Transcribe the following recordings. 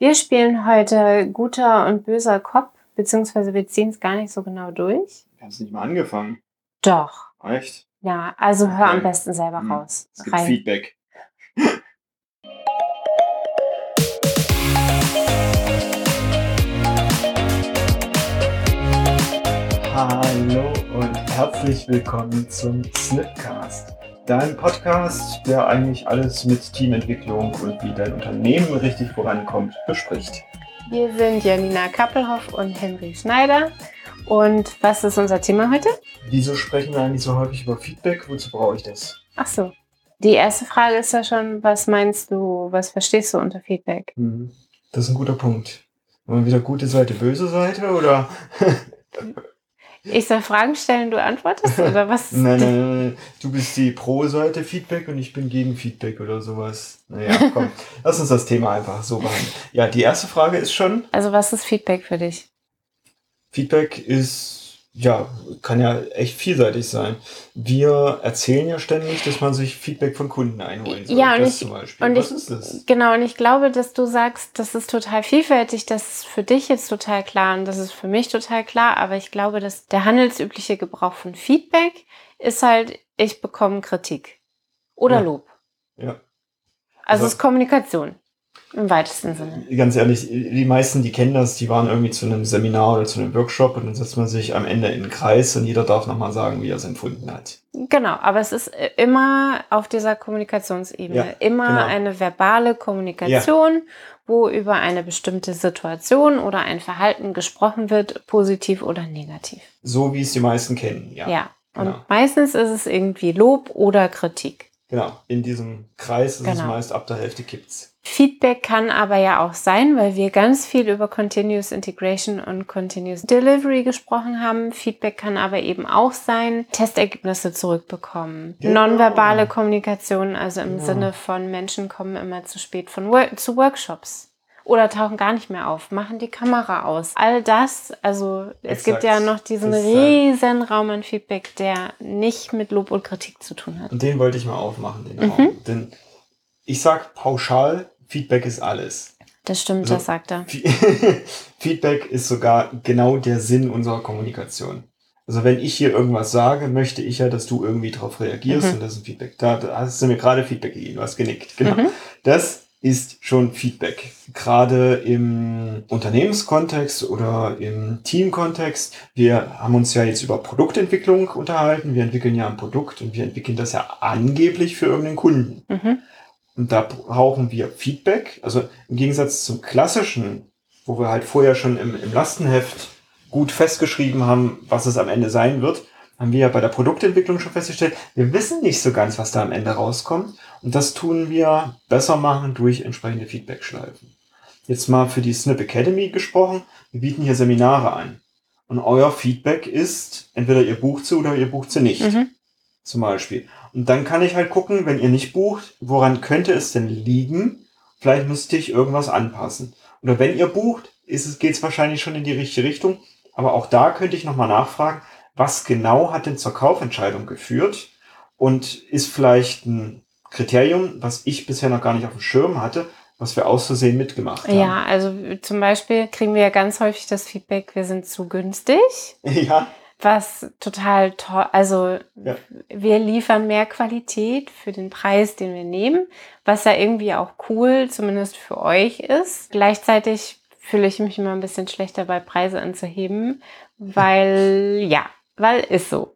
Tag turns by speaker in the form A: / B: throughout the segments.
A: Wir spielen heute guter und böser Kopf, beziehungsweise wir ziehen es gar nicht so genau durch.
B: Hast du nicht mal angefangen?
A: Doch.
B: Echt?
A: Ja, also hör
B: Okay.
A: am besten selber
B: Hm.
A: raus.
B: Es gibt Feedback. Hallo und herzlich willkommen zum Snipcast. Dein Podcast, der eigentlich alles mit Teamentwicklung und wie dein Unternehmen richtig vorankommt, bespricht.
A: Wir sind Janina Kappelhoff und Henry Schneider. Und was ist unser Thema heute?
B: Wieso sprechen wir eigentlich so häufig über Feedback? Wozu brauche ich das?
A: Ach so. Die erste Frage ist ja schon, was meinst du, was verstehst du unter Feedback?
B: Mhm. Das ist ein guter Punkt. Wollen wir wieder gute Seite, böse Seite oder?
A: Ich soll Fragen stellen, du antwortest oder was?
B: Nein, nein, nein, nein. Du bist die Pro-Seite Feedback und ich bin gegen Feedback oder sowas. Naja, komm, lass uns das Thema einfach so behandeln. Ja, die erste Frage ist schon,
A: Also was ist Feedback für dich?
B: Feedback ist, ja, kann ja echt vielseitig sein. Wir erzählen ja ständig, dass man sich Feedback von Kunden einholen soll.
A: Ja, und
B: das
A: ich-
B: zum Beispiel.
A: und
B: Was
A: ich-
B: ist das?
A: Genau, und ich glaube, dass du sagst, das ist total vielfältig, das ist für dich jetzt total klar und das ist für mich total klar, aber ich glaube, dass der handelsübliche Gebrauch von Feedback ist halt, ich bekomme Kritik oder
B: Ja.
A: Lob.
B: Ja.
A: Also
B: Also-
A: es ist Kommunikation im weitesten Sinne.
B: Ganz ehrlich, die meisten, die kennen das, die waren irgendwie zu einem Seminar oder zu einem Workshop und dann setzt man sich am Ende in einen Kreis und jeder darf nochmal sagen, wie er es empfunden hat.
A: Genau, aber es ist äh, immer auf dieser Kommunikationsebene,
B: Ja,
A: immer
B: genau.
A: eine verbale Kommunikation, wo über eine bestimmte Situation oder ein Verhalten gesprochen wird, positiv oder negativ.
B: So wie es die meisten kennen, ja.
A: Ja. Und
B: genau.
A: meistens ist es irgendwie Lob oder Kritik.
B: Genau. In diesem Kreis ist es
A: Genau.
B: meist ab der Hälfte kippt's.
A: Feedback kann aber ja auch sein, weil wir ganz viel über Continuous Integration und Continuous Delivery gesprochen haben. Feedback kann aber eben auch sein, Testergebnisse zurückbekommen,
B: Genau.
A: nonverbale Kommunikation, also im
B: Genau.
A: Sinne von Menschen kommen immer zu spät von zu Workshops. Oder tauchen gar nicht mehr auf, machen die Kamera aus. All das, also es
B: Exakt.
A: gibt ja noch diesen
B: Das
A: riesen Raum an Feedback, der nicht mit Lob und Kritik zu tun hat.
B: Und den wollte ich mal aufmachen, den
A: Mhm.
B: Raum. Denn ich sag pauschal, Feedback ist alles.
A: Das stimmt,
B: Also-
A: das sagt er.
B: Fe- Feedback ist sogar genau der Sinn unserer Kommunikation. Also wenn ich hier irgendwas sage, möchte ich ja, dass du irgendwie darauf reagierst
A: Mhm.
B: und das ist ein Feedback. Da, da hast du mir gerade Feedback gegeben, du hast genickt. Genau.
A: Mhm.
B: Das ist schon Feedback. Gerade im Unternehmenskontext oder im Teamkontext. Wir haben uns ja jetzt über Produktentwicklung unterhalten. Wir entwickeln ja ein Produkt und wir entwickeln das ja angeblich für irgendeinen Kunden.
A: Mhm.
B: Und da brauchen wir Feedback. Also im Gegensatz zum klassischen, wo wir halt vorher schon im, im Lastenheft gut festgeschrieben haben, was es am Ende sein wird, haben wir ja bei der Produktentwicklung schon festgestellt, wir wissen nicht so ganz, was da am Ende rauskommt. Und das tun wir besser machen durch entsprechende Feedback-Schleifen. Jetzt mal für die Snip Academy gesprochen. Wir bieten hier Seminare an. Und euer Feedback ist, entweder ihr bucht sie oder ihr bucht sie nicht
A: Mhm.
B: zum Beispiel. Und dann kann ich halt gucken, wenn ihr nicht bucht, woran könnte es denn liegen? Vielleicht müsste ich irgendwas anpassen. Oder wenn ihr bucht, es, geht es wahrscheinlich schon in die richtige Richtung. Aber auch da könnte ich nochmal nachfragen, was genau hat denn zur Kaufentscheidung geführt? Und ist vielleicht ein Kriterium, was ich bisher noch gar nicht auf dem Schirm hatte, was wir aus Versehen mitgemacht haben.
A: Ja, also zum Beispiel kriegen wir ja ganz häufig das Feedback, wir sind zu günstig,
B: Ja,
A: was total toll, also
B: Ja.
A: wir liefern mehr Qualität für den Preis, den wir nehmen, was ja irgendwie auch cool, zumindest für euch ist. Gleichzeitig fühle ich mich immer ein bisschen schlechter bei Preise anzuheben, weil ja, weil ist so.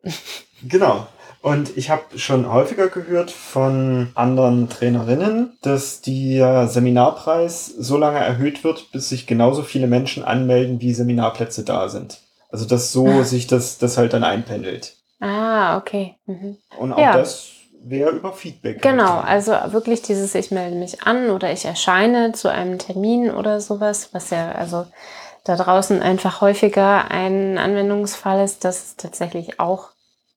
B: Genau. Und ich habe schon häufiger gehört von anderen Trainerinnen, dass der Seminarpreis so lange erhöht wird, bis sich genauso viele Menschen anmelden, wie Seminarplätze da sind. Also dass so
A: Ah.
B: sich das, das halt dann einpendelt.
A: Ah, okay. Mhm.
B: Und auch
A: Ja.
B: das wäre über Feedback.
A: Genau,
B: halt.
A: also wirklich dieses, ich melde mich an oder ich erscheine zu einem Termin oder sowas, was ja also da draußen einfach häufiger ein Anwendungsfall ist, das ist tatsächlich auch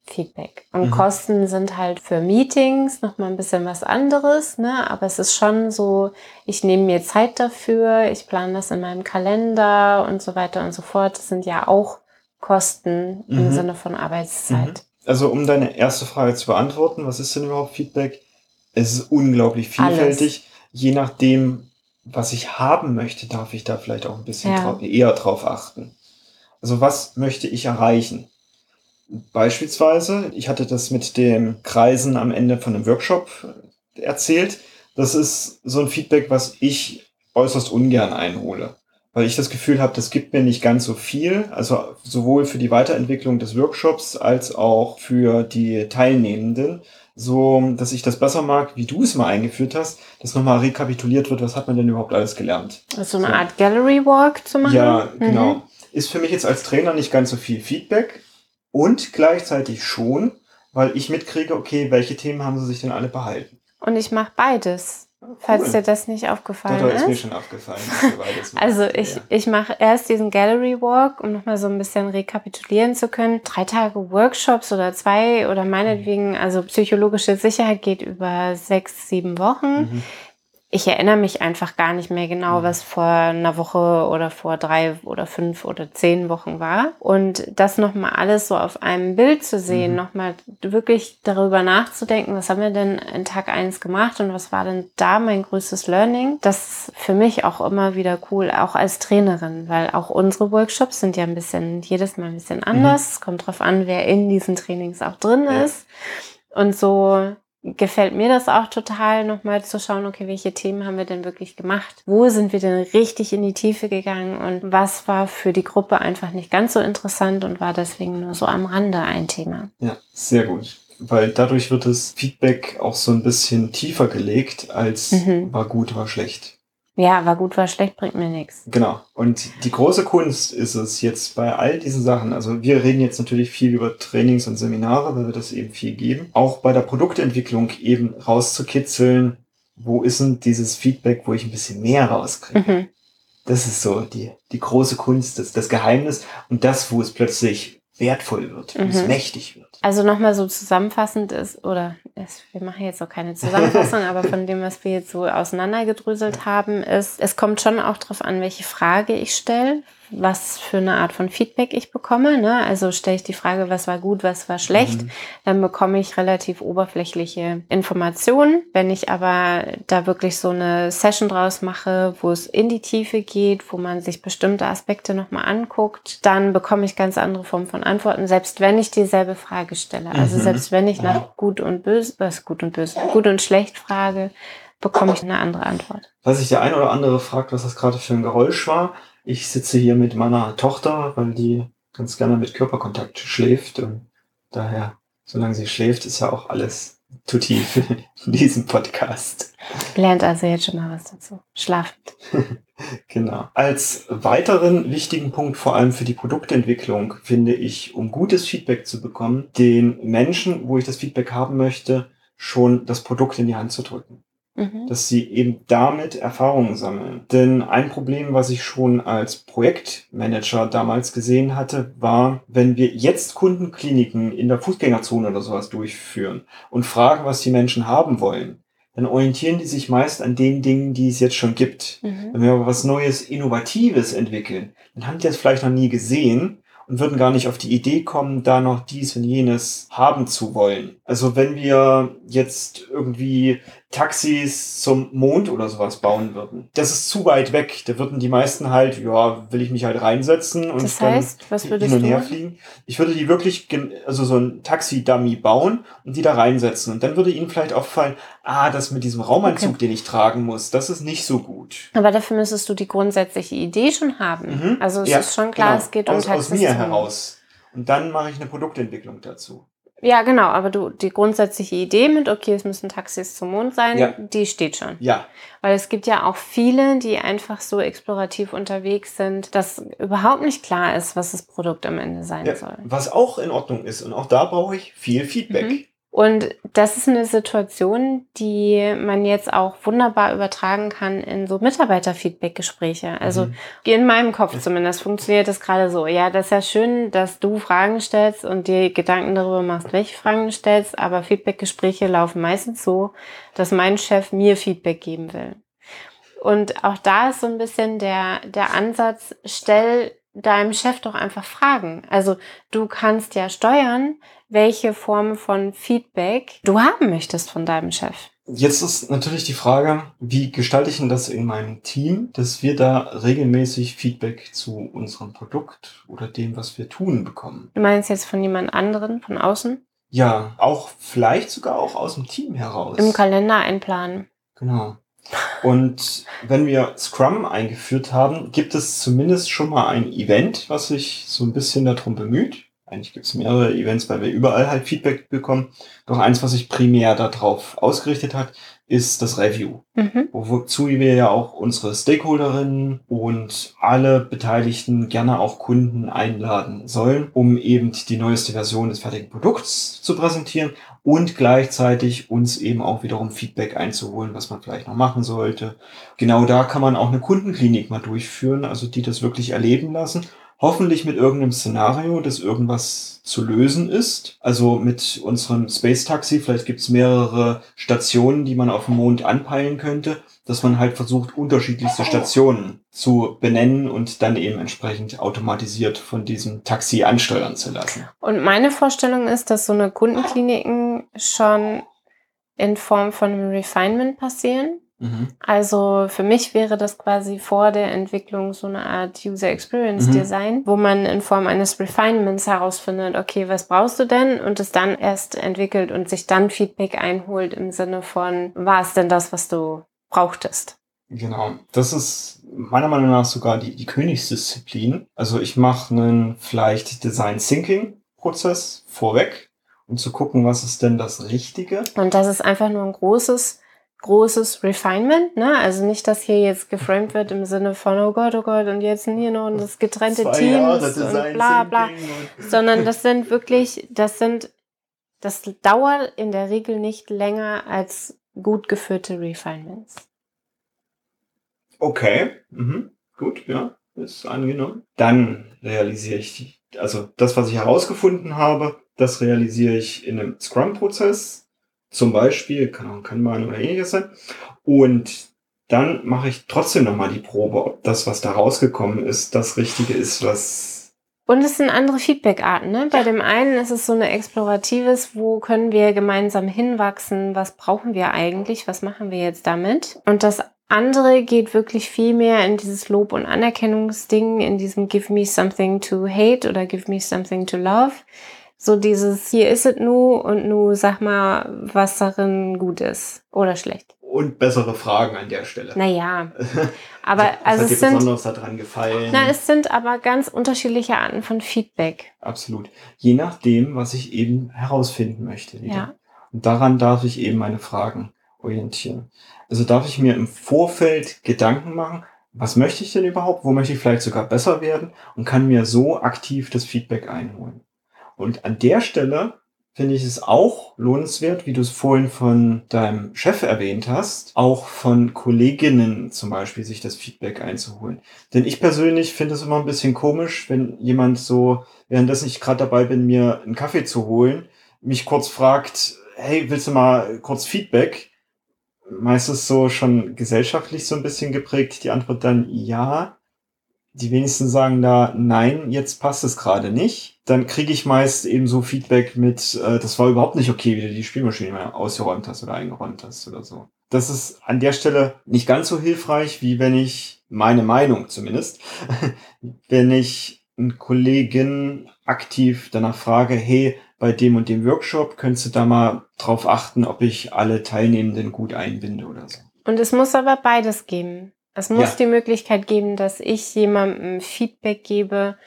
A: Feedback. Und
B: Mhm.
A: Kosten sind halt für Meetings nochmal ein bisschen was anderes, ne? Aber es ist schon so, ich nehme mir Zeit dafür, ich plane das in meinem Kalender und so weiter und so fort. Das sind ja auch Kosten im
B: Mhm.
A: Sinne von Arbeitszeit.
B: Also um deine erste Frage zu beantworten, was ist denn überhaupt Feedback? Es ist unglaublich vielfältig, je nachdem, was ich haben möchte, darf ich da vielleicht auch ein bisschen
A: Ja.
B: drau- eher drauf achten. Also was möchte ich erreichen? Beispielsweise, ich hatte das mit dem Kreisen am Ende von einem Workshop erzählt. Das ist so ein Feedback, was ich äußerst ungern einhole. Weil ich das Gefühl habe, das gibt mir nicht ganz so viel. Also sowohl für die Weiterentwicklung des Workshops als auch für die Teilnehmenden. So, dass ich das besser mag, wie du es mal eingeführt hast, dass nochmal rekapituliert wird, was hat man denn überhaupt alles gelernt.
A: So eine
B: So.
A: Art Gallery Walk zu machen.
B: Ja,
A: Mhm.
B: genau. Ist für mich jetzt als Trainer nicht ganz so viel Feedback und gleichzeitig schon, weil ich mitkriege, okay, welche Themen haben sie sich denn alle behalten.
A: Und ich mache beides, falls dir das nicht aufgefallen
B: da ist mir
A: ist.
B: schon aufgefallen.
A: Also ich,
B: Ja.
A: ich mache erst diesen Gallery Walk, um nochmal so ein bisschen rekapitulieren zu können. Drei Tage Workshops oder zwei oder meinetwegen, also psychologische Sicherheit geht über sechs, sieben Wochen.
B: Mhm.
A: Ich erinnere mich einfach gar nicht mehr genau,
B: Mhm.
A: was vor einer Woche oder vor drei oder fünf oder zehn Wochen war. Und das nochmal alles so auf einem Bild zu sehen,
B: Mhm.
A: nochmal wirklich darüber nachzudenken, was haben wir denn in Tag eins gemacht und was war denn da mein größtes Learning, das ist für mich auch immer wieder cool, auch als Trainerin, weil auch unsere Workshops sind ja ein bisschen, jedes Mal ein bisschen anders. Es kommt drauf an, wer in diesen Trainings auch drin
B: Mhm. Ja.
A: ist. Und so gefällt mir das auch total, nochmal zu schauen, okay, welche Themen haben wir denn wirklich gemacht? Wo sind wir denn richtig in die Tiefe gegangen? Und was war für die Gruppe einfach nicht ganz so interessant und war deswegen nur so am Rande ein Thema?
B: Ja, sehr gut. Weil dadurch wird das Feedback auch so ein bisschen tiefer gelegt als
A: Mhm.
B: war gut, war schlecht.
A: Ja, war gut, war schlecht, bringt mir nichts.
B: Genau. Und die große Kunst ist es jetzt bei all diesen Sachen. Also wir reden jetzt natürlich viel über Trainings und Seminare, weil wir das eben viel geben. Auch bei der Produktentwicklung eben rauszukitzeln, wo ist denn dieses Feedback, wo ich ein bisschen mehr rauskriege.
A: Mhm.
B: Das ist so die, die große Kunst, das, das Geheimnis und das, wo es plötzlich wertvoll wird, wo es
A: Mhm.
B: mächtig wird.
A: Also nochmal so zusammenfassend ist, oder es, wir machen jetzt auch keine Zusammenfassung, aber von dem, was wir jetzt so auseinandergedröselt haben, ist, es kommt schon auch darauf an, welche Frage ich stelle, was für eine Art von Feedback ich bekomme. Ne? Also stelle ich die Frage, was war gut, was war schlecht,
B: Mhm.
A: dann bekomme ich relativ oberflächliche Informationen. Wenn ich aber da wirklich so eine Session draus mache, wo es in die Tiefe geht, wo man sich bestimmte Aspekte nochmal anguckt, dann bekomme ich ganz andere Formen von Antworten, selbst wenn ich dieselbe Frage stelle. Also
B: Mhm.
A: selbst wenn ich nach gut und böse, was gut und böse, gut und schlecht frage, bekomme ich eine andere Antwort.
B: Was sich der ein oder andere fragt, was das gerade für ein Geräusch war. Ich sitze hier mit meiner Tochter, weil die ganz gerne mit Körperkontakt schläft und daher, solange sie schläft, ist ja auch alles zu tief in diesem Podcast.
A: Lernt also jetzt schon mal was dazu. Schlafend.
B: Genau. Als weiteren wichtigen Punkt, vor allem für die Produktentwicklung, finde ich, um gutes Feedback zu bekommen, den Menschen, wo ich das Feedback haben möchte, schon das Produkt in die Hand zu drücken.
A: Mhm.
B: dass sie eben damit Erfahrungen sammeln. Denn ein Problem, was ich schon als Projektmanager damals gesehen hatte, war, wenn wir jetzt Kundenkliniken in der Fußgängerzone oder sowas durchführen und fragen, was die Menschen haben wollen, dann orientieren die sich meist an den Dingen, die es jetzt schon gibt.
A: Mhm.
B: Wenn wir aber was Neues, Innovatives entwickeln, dann haben die das vielleicht noch nie gesehen und würden gar nicht auf die Idee kommen, da noch dies und jenes haben zu wollen. Also wenn wir jetzt irgendwie Taxis zum Mond oder sowas bauen würden, das ist zu weit weg. Da würden die meisten halt, ja, will ich mich halt reinsetzen und
A: Das
B: dann
A: heißt, was würdest
B: hin und
A: du
B: her
A: machen?
B: fliegen. Ich würde die wirklich, also so ein Taxi-Dummy bauen und die da reinsetzen. Und dann würde ihnen vielleicht auffallen, ah, das mit diesem Raumanzug,
A: Okay.
B: den ich tragen muss, das ist nicht so gut.
A: Aber dafür müsstest du die grundsätzliche Idee schon haben.
B: Mhm.
A: Also es
B: Ja,
A: ist schon klar,
B: genau.
A: es geht
B: aus,
A: um
B: aus
A: Taxis
B: mir
A: zum-
B: heraus. Und dann mache ich eine Produktentwicklung dazu.
A: Ja, genau, aber du, die grundsätzliche Idee mit, okay, es müssen Taxis zum Mond sein,
B: Ja.
A: die steht schon.
B: Ja,
A: Weil es gibt ja auch viele, die einfach so explorativ unterwegs sind, dass überhaupt nicht klar ist, was das Produkt am Ende sein
B: ja.
A: soll.
B: was auch in Ordnung ist. Und auch da brauche ich viel Feedback.
A: Mhm. Und das ist eine Situation, die man jetzt auch wunderbar übertragen kann in so Mitarbeiterfeedback-Gespräche. Also
B: Mhm.
A: in meinem Kopf zumindest funktioniert das gerade so. Ja, das ist ja schön, dass du Fragen stellst und dir Gedanken darüber machst, welche Fragen du stellst, aber Feedback-Gespräche laufen meistens so, dass mein Chef mir Feedback geben will. Und auch da ist so ein bisschen der, der Ansatz, stell deinem Chef doch einfach Fragen. Also du kannst ja steuern, welche Form von Feedback du haben möchtest von deinem Chef.
B: Jetzt ist natürlich die Frage, wie gestalte ich denn das in meinem Team, dass wir da regelmäßig Feedback zu unserem Produkt oder dem, was wir tun, bekommen?
A: Du meinst jetzt von jemand anderen, von außen?
B: Ja, auch vielleicht sogar auch aus dem Team heraus.
A: Im Kalender einplanen.
B: Genau. Und wenn wir Scrum eingeführt haben, gibt es zumindest schon mal ein Event, was sich so ein bisschen darum bemüht eigentlich gibt es mehrere Events, weil wir überall halt Feedback bekommen. Doch eins, was sich primär darauf ausgerichtet hat, ist das Review. Mhm. Wozu wir ja auch unsere Stakeholderinnen und alle Beteiligten, gerne auch Kunden einladen sollen, um eben die neueste Version des fertigen Produkts zu präsentieren und gleichzeitig uns eben auch wiederum Feedback einzuholen, was man vielleicht noch machen sollte. Genau da kann man auch eine Kundenklinik mal durchführen, also die das wirklich erleben lassen Hoffentlich mit irgendeinem Szenario, das irgendwas zu lösen ist. Also mit unserem Space Taxi, vielleicht gibt es mehrere Stationen, die man auf dem Mond anpeilen könnte, dass man halt versucht, unterschiedlichste Stationen zu benennen und dann eben entsprechend automatisiert von diesem Taxi ansteuern zu lassen.
A: Und meine Vorstellung ist, dass so eine Kundenkliniken schon in Form von einem Refinement passieren. Mhm. Also für mich wäre das quasi vor der Entwicklung so eine Art User Experience mhm. Design, wo man in Form eines Refinements herausfindet, okay, was brauchst du denn? Und es dann erst entwickelt und sich dann Feedback einholt im Sinne von, war es denn das, was du brauchtest?
B: Genau, das ist meiner Meinung nach sogar die, die Königsdisziplin. Also ich mache einen vielleicht Design Thinking Prozess vorweg, um zu gucken, was ist denn das Richtige.
A: Und das ist einfach nur ein großes großes Refinement, ne? Also nicht, dass hier jetzt geframed wird im Sinne von, oh Gott, oh Gott, und jetzt hier noch das getrennte Zwei Teams und bla bla. Sondern das sind wirklich, das sind, das dauert in der Regel nicht länger als gut geführte Refinements.
B: Okay, mhm. gut, ja, ist angenommen. Dann realisiere ich, also das, was ich herausgefunden habe, das realisiere ich in einem Scrum-Prozess zum Beispiel, kann ein Kanban oder ähnliches sein. Und dann mache ich trotzdem nochmal die Probe, ob das, was da rausgekommen ist, das Richtige ist, was
A: und es sind andere Feedback-Arten. Ne? Bei dem einen ist es so eine exploratives, wo können wir gemeinsam hinwachsen, was brauchen wir eigentlich, was machen wir jetzt damit. Und das andere geht wirklich viel mehr in dieses Lob- und Anerkennungsding, in diesem Give me something to hate oder Give me something to love. So dieses, hier ist es nu und nu sag mal, was darin gut ist oder schlecht.
B: Und bessere Fragen an der Stelle.
A: Naja, aber was also
B: hat dir
A: sind,
B: besonders daran gefallen?
A: Na, es sind aber ganz unterschiedliche Arten von Feedback.
B: Absolut. Je nachdem, was ich eben herausfinden möchte.
A: Wieder. Ja.
B: Und daran darf ich eben meine Fragen orientieren. Also darf ich mir im Vorfeld Gedanken machen, was möchte ich denn überhaupt? Wo möchte ich vielleicht sogar besser werden? Und kann mir so aktiv das Feedback einholen. Und an der Stelle finde ich es auch lohnenswert, wie du es vorhin von deinem Chef erwähnt hast, auch von Kolleginnen zum Beispiel sich das Feedback einzuholen. Denn ich persönlich finde es immer ein bisschen komisch, wenn jemand so, währenddessen ich gerade dabei bin, mir einen Kaffee zu holen, mich kurz fragt, hey, willst du mal kurz Feedback? Meistens so schon gesellschaftlich so ein bisschen geprägt. Die Antwort dann ja die wenigsten sagen da, nein, jetzt passt es gerade nicht. Dann kriege ich meist eben so Feedback mit, äh, das war überhaupt nicht okay, wie du die Spielmaschine ausgeräumt hast oder eingeräumt hast oder so. Das ist an der Stelle nicht ganz so hilfreich, wie wenn ich, meine Meinung zumindest, wenn ich einen Kollegen aktiv danach frage, hey, bei dem und dem Workshop könntest du da mal drauf achten, ob ich alle Teilnehmenden gut einbinde oder so.
A: Und es muss aber beides geben. Es muss ja. die Möglichkeit geben, dass ich jemandem Feedback gebe,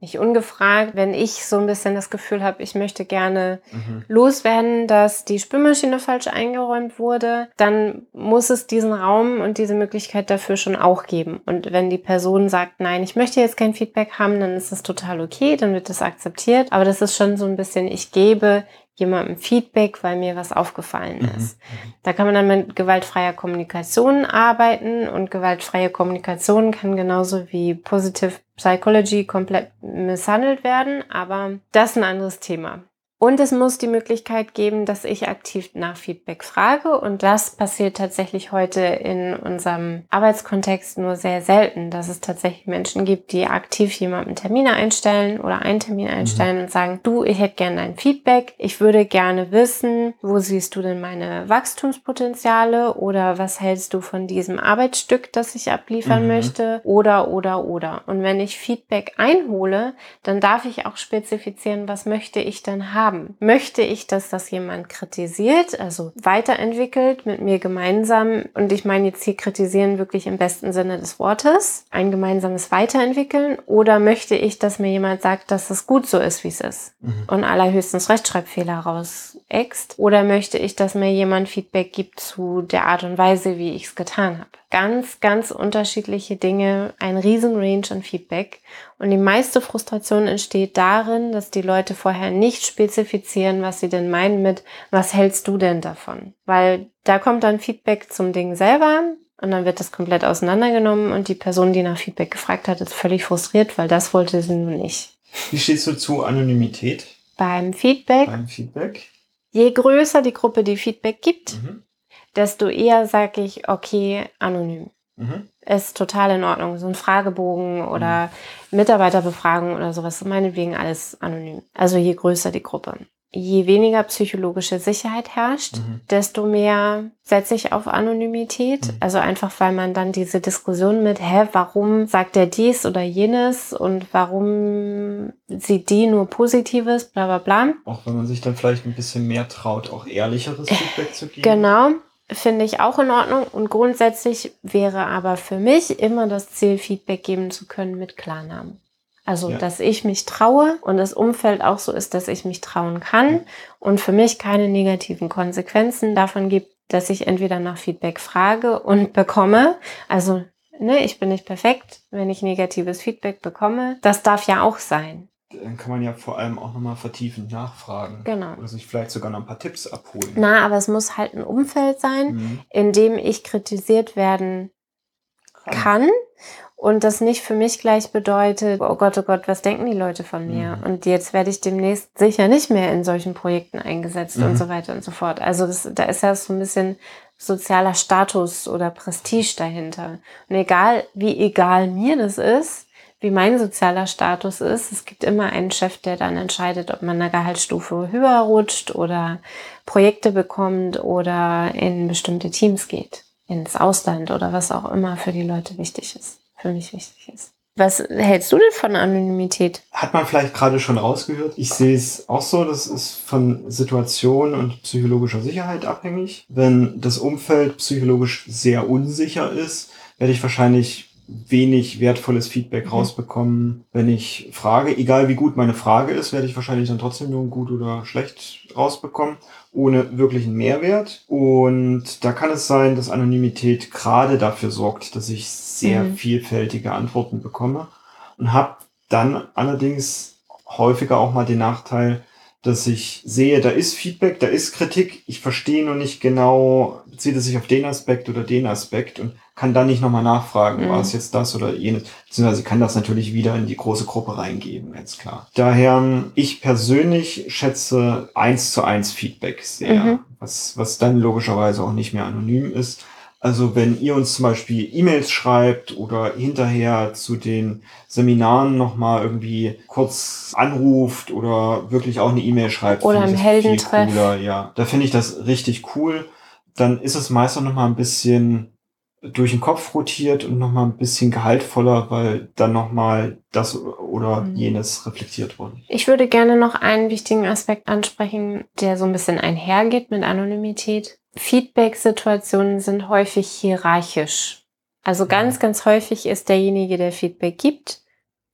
A: nicht ungefragt, wenn ich so ein bisschen das Gefühl habe, ich möchte gerne mhm. loswerden, dass die Spülmaschine falsch eingeräumt wurde, dann muss es diesen Raum und diese Möglichkeit dafür schon auch geben. Und wenn die Person sagt, nein, ich möchte jetzt kein Feedback haben, dann ist das total okay, dann wird das akzeptiert. Aber das ist schon so ein bisschen, ich gebe jemandem Feedback, weil mir was aufgefallen mhm. ist. Mhm. Da kann man dann mit gewaltfreier Kommunikation arbeiten und gewaltfreie Kommunikation kann genauso wie Positive Psychology komplett misshandelt werden, aber das ist ein anderes Thema. Und es muss die Möglichkeit geben, dass ich aktiv nach Feedback frage. Und das passiert tatsächlich heute in unserem Arbeitskontext nur sehr selten, dass es tatsächlich Menschen gibt, die aktiv jemandem Termine einstellen oder einen Termin mhm. einstellen mhm. und sagen, du, ich hätte gerne dein Feedback. Ich würde gerne wissen, wo siehst du denn meine Wachstumspotenziale oder was hältst du von diesem Arbeitsstück, das ich abliefern mhm. möchte oder, oder, oder. Und wenn ich Feedback einhole, dann darf ich auch spezifizieren, was möchte ich denn haben haben. Möchte ich, dass das jemand kritisiert, also weiterentwickelt mit mir gemeinsam, und ich meine jetzt hier kritisieren wirklich im besten Sinne des Wortes, ein gemeinsames Weiterentwickeln, oder möchte ich, dass mir jemand sagt, dass es gut so ist, wie es ist mhm. und allerhöchstens Rechtschreibfehler rausext, oder möchte ich, dass mir jemand Feedback gibt zu der Art und Weise, wie ich es getan habe ganz, ganz unterschiedliche Dinge, ein riesen Range an Feedback. Und die meiste Frustration entsteht darin, dass die Leute vorher nicht spezifizieren, was sie denn meinen mit, was hältst du denn davon? Weil da kommt dann Feedback zum Ding selber und dann wird das komplett auseinandergenommen und die Person, die nach Feedback gefragt hat, ist völlig frustriert, weil das wollte sie nun nicht.
B: Wie stehst du zu Anonymität?
A: Beim Feedback.
B: Beim Feedback.
A: Je größer die Gruppe, die Feedback gibt, mhm desto eher sage ich, okay, anonym. Mhm. Ist total in Ordnung. So ein Fragebogen oder mhm. Mitarbeiterbefragung oder sowas, meinetwegen alles anonym. Also je größer die Gruppe. Je weniger psychologische Sicherheit herrscht, mhm. desto mehr setze ich auf Anonymität. Mhm. Also einfach, weil man dann diese Diskussion mit, hä, warum sagt er dies oder jenes und warum sieht die nur Positives, bla bla bla.
B: Auch wenn man sich dann vielleicht ein bisschen mehr traut, auch ehrlicheres Feedback zu geben.
A: Genau finde ich auch in Ordnung. Und grundsätzlich wäre aber für mich immer das Ziel, Feedback geben zu können mit Klarnamen. Also, ja. dass ich mich traue und das Umfeld auch so ist, dass ich mich trauen kann und für mich keine negativen Konsequenzen davon gibt, dass ich entweder nach Feedback frage und bekomme. Also, ne, ich bin nicht perfekt, wenn ich negatives Feedback bekomme. Das darf ja auch sein
B: dann kann man ja vor allem auch nochmal vertiefend nachfragen.
A: Genau.
B: Oder sich vielleicht sogar noch ein paar Tipps abholen.
A: Na, aber es muss halt ein Umfeld sein, mhm. in dem ich kritisiert werden kann. Und das nicht für mich gleich bedeutet, oh Gott, oh Gott, was denken die Leute von mir? Mhm. Und jetzt werde ich demnächst sicher nicht mehr in solchen Projekten eingesetzt mhm. und so weiter und so fort. Also das, da ist ja so ein bisschen sozialer Status oder Prestige dahinter. Und egal, wie egal mir das ist, wie mein sozialer Status ist. Es gibt immer einen Chef, der dann entscheidet, ob man eine Gehaltsstufe höher rutscht oder Projekte bekommt oder in bestimmte Teams geht, ins Ausland oder was auch immer für die Leute wichtig ist, für mich wichtig ist. Was hältst du denn von Anonymität?
B: Hat man vielleicht gerade schon rausgehört. Ich sehe es auch so, das ist von Situation und psychologischer Sicherheit abhängig. Wenn das Umfeld psychologisch sehr unsicher ist, werde ich wahrscheinlich wenig wertvolles Feedback mhm. rausbekommen, wenn ich frage. Egal wie gut meine Frage ist, werde ich wahrscheinlich dann trotzdem nur gut oder schlecht rausbekommen, ohne wirklichen Mehrwert. Und da kann es sein, dass Anonymität gerade dafür sorgt, dass ich sehr mhm. vielfältige Antworten bekomme und habe dann allerdings häufiger auch mal den Nachteil, dass ich sehe, da ist Feedback, da ist Kritik, ich verstehe nur nicht genau, bezieht es sich auf den Aspekt oder den Aspekt und kann dann nicht nochmal nachfragen, mhm. war es jetzt das oder jenes, beziehungsweise kann das natürlich wieder in die große Gruppe reingeben, ganz klar. Daher, ich persönlich schätze eins zu eins Feedback sehr, mhm. was, was dann logischerweise auch nicht mehr anonym ist. Also wenn ihr uns zum Beispiel E-Mails schreibt oder hinterher zu den Seminaren nochmal irgendwie kurz anruft oder wirklich auch eine E-Mail schreibt.
A: Oder im Heldentreff.
B: Ja, da finde ich das richtig cool. Dann ist es meist auch nochmal ein bisschen durch den Kopf rotiert und nochmal ein bisschen gehaltvoller, weil dann nochmal das oder mhm. jenes reflektiert wurde.
A: Ich würde gerne noch einen wichtigen Aspekt ansprechen, der so ein bisschen einhergeht mit Anonymität. Feedback-Situationen sind häufig hierarchisch. Also ganz, ganz häufig ist derjenige, der Feedback gibt,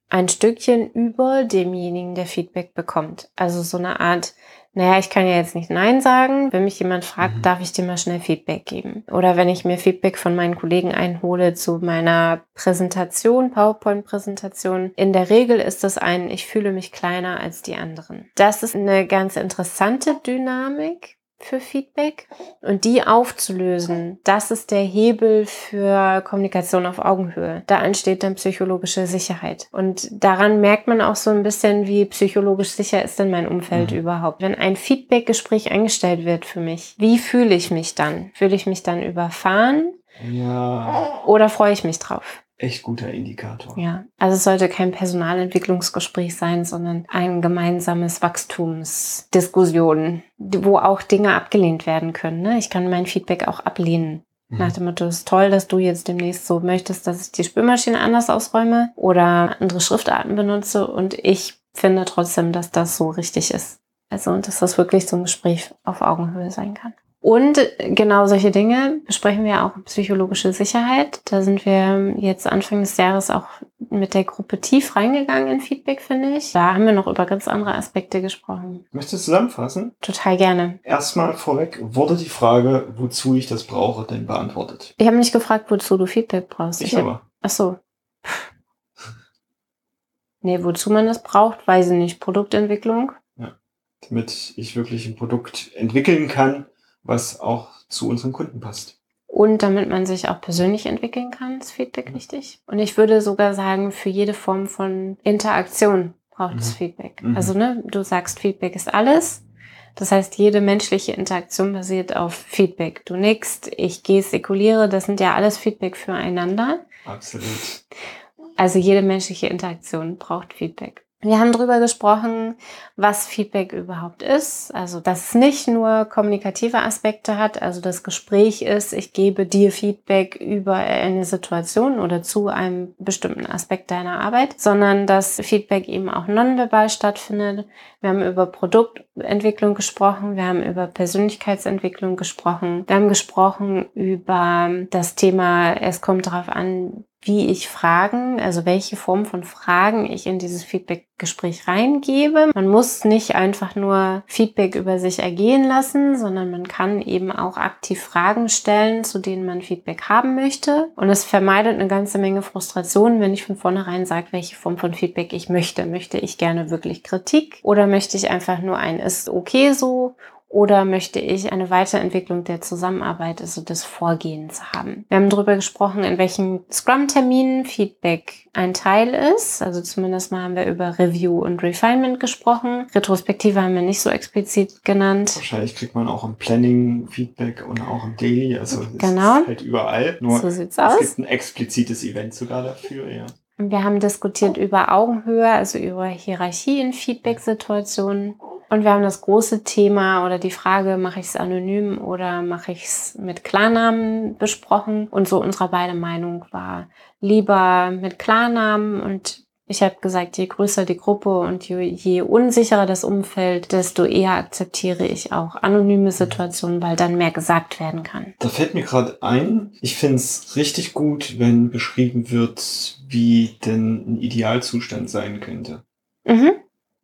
A: ein Stückchen über demjenigen, der Feedback bekommt. Also so eine Art, naja, ich kann ja jetzt nicht Nein sagen. Wenn mich jemand fragt, mhm. darf ich dir mal schnell Feedback geben. Oder wenn ich mir Feedback von meinen Kollegen einhole zu meiner Präsentation, PowerPoint-Präsentation. In der Regel ist das ein, ich fühle mich kleiner als die anderen. Das ist eine ganz interessante Dynamik für Feedback und die aufzulösen, das ist der Hebel für Kommunikation auf Augenhöhe. Da entsteht dann psychologische Sicherheit. Und daran merkt man auch so ein bisschen, wie psychologisch sicher ist denn mein Umfeld mhm. überhaupt. Wenn ein Feedbackgespräch eingestellt wird für mich, wie fühle ich mich dann? Fühle ich mich dann überfahren?
B: Ja.
A: Oder freue ich mich drauf?
B: Echt guter Indikator.
A: Ja, also es sollte kein Personalentwicklungsgespräch sein, sondern ein gemeinsames Wachstumsdiskussion, wo auch Dinge abgelehnt werden können. Ne? Ich kann mein Feedback auch ablehnen. Mhm. Nach dem Motto, es ist toll, dass du jetzt demnächst so möchtest, dass ich die Spülmaschine anders ausräume oder andere Schriftarten benutze und ich finde trotzdem, dass das so richtig ist. Also, und dass das wirklich so ein Gespräch auf Augenhöhe sein kann. Und genau solche Dinge besprechen wir auch psychologische Sicherheit. Da sind wir jetzt Anfang des Jahres auch mit der Gruppe tief reingegangen in Feedback, finde ich. Da haben wir noch über ganz andere Aspekte gesprochen.
B: Möchtest du zusammenfassen?
A: Total gerne.
B: Erstmal vorweg, wurde die Frage, wozu ich das brauche, denn beantwortet?
A: Ich habe nicht gefragt, wozu du Feedback brauchst.
B: Ich, ich aber.
A: ach so. Nee, wozu man das braucht, weiß ich nicht. Produktentwicklung?
B: Ja. Damit ich wirklich ein Produkt entwickeln kann, was auch zu unseren Kunden passt.
A: Und damit man sich auch persönlich entwickeln kann, ist Feedback wichtig. Und ich würde sogar sagen, für jede Form von Interaktion braucht mhm. es Feedback. Mhm. Also, ne, du sagst, Feedback ist alles. Das heißt, jede menschliche Interaktion basiert auf Feedback. Du nickst, ich gestikuliere, das sind ja alles Feedback füreinander.
B: Absolut.
A: Also jede menschliche Interaktion braucht Feedback. Wir haben darüber gesprochen, was Feedback überhaupt ist. Also, dass es nicht nur kommunikative Aspekte hat, also das Gespräch ist, ich gebe dir Feedback über eine Situation oder zu einem bestimmten Aspekt deiner Arbeit, sondern dass Feedback eben auch nonverbal stattfindet. Wir haben über Produktentwicklung gesprochen, wir haben über Persönlichkeitsentwicklung gesprochen, wir haben gesprochen über das Thema, es kommt darauf an, wie ich Fragen, also welche Form von Fragen ich in dieses Feedback-Gespräch reingebe. Man muss nicht einfach nur Feedback über sich ergehen lassen, sondern man kann eben auch aktiv Fragen stellen, zu denen man Feedback haben möchte. Und es vermeidet eine ganze Menge Frustration, wenn ich von vornherein sage, welche Form von Feedback ich möchte. Möchte ich gerne wirklich Kritik oder möchte ich einfach nur ein ist okay so oder möchte ich eine Weiterentwicklung der Zusammenarbeit, also des Vorgehens haben? Wir haben darüber gesprochen, in welchen Scrum-Terminen Feedback ein Teil ist. Also zumindest mal haben wir über Review und Refinement gesprochen. Retrospektive haben wir nicht so explizit genannt.
B: Wahrscheinlich kriegt man auch im Planning Feedback und auch im Daily. Also
A: genau.
B: ist halt überall. Nur
A: so sieht's
B: es
A: aus.
B: gibt ein explizites Event sogar dafür, ja.
A: Wir haben diskutiert über Augenhöhe, also über Hierarchie in Feedback-Situationen. Und wir haben das große Thema oder die Frage, mache ich es anonym oder mache ich es mit Klarnamen besprochen. Und so unsere beide Meinung war lieber mit Klarnamen und ich habe gesagt, je größer die Gruppe und je, je, unsicherer das Umfeld, desto eher akzeptiere ich auch anonyme Situationen, weil dann mehr gesagt werden kann.
B: Da fällt mir gerade ein, ich finde es richtig gut, wenn beschrieben wird, wie denn ein Idealzustand sein könnte. Mhm.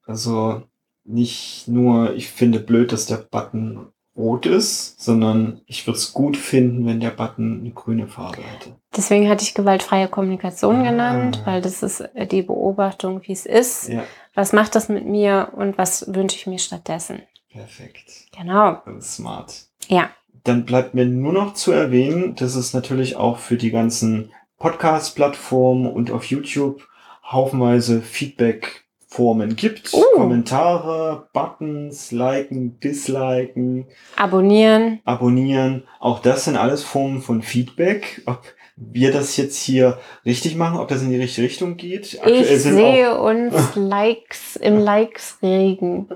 B: Also nicht nur, ich finde blöd, dass der Button rot ist, sondern ich würde es gut finden, wenn der Button eine grüne Farbe hätte.
A: Deswegen hatte ich gewaltfreie Kommunikation ah. genannt, weil das ist die Beobachtung, wie es ist. Ja. Was macht das mit mir und was wünsche ich mir stattdessen?
B: Perfekt.
A: Genau.
B: Smart.
A: Ja.
B: Dann bleibt mir nur noch zu erwähnen, dass es natürlich auch für die ganzen Podcast-Plattformen und auf YouTube haufenweise Feedback Formen gibt. Uh. Kommentare, Buttons, liken, disliken.
A: Abonnieren.
B: Abonnieren. Auch das sind alles Formen von Feedback. Ob wir das jetzt hier richtig machen, ob das in die richtige Richtung geht.
A: Aktuell ich sehe uns Likes im Likes-Regen.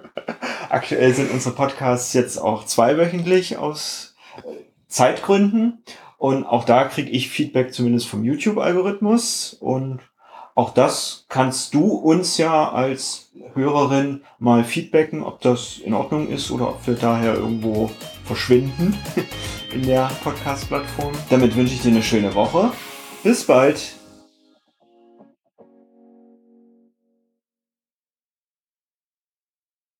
B: Aktuell sind unsere Podcasts jetzt auch zweiwöchentlich aus Zeitgründen. Und auch da kriege ich Feedback zumindest vom YouTube-Algorithmus. Und auch das kannst du uns ja als Hörerin mal feedbacken, ob das in Ordnung ist oder ob wir daher irgendwo verschwinden in der Podcast-Plattform. Damit wünsche ich dir eine schöne Woche. Bis bald.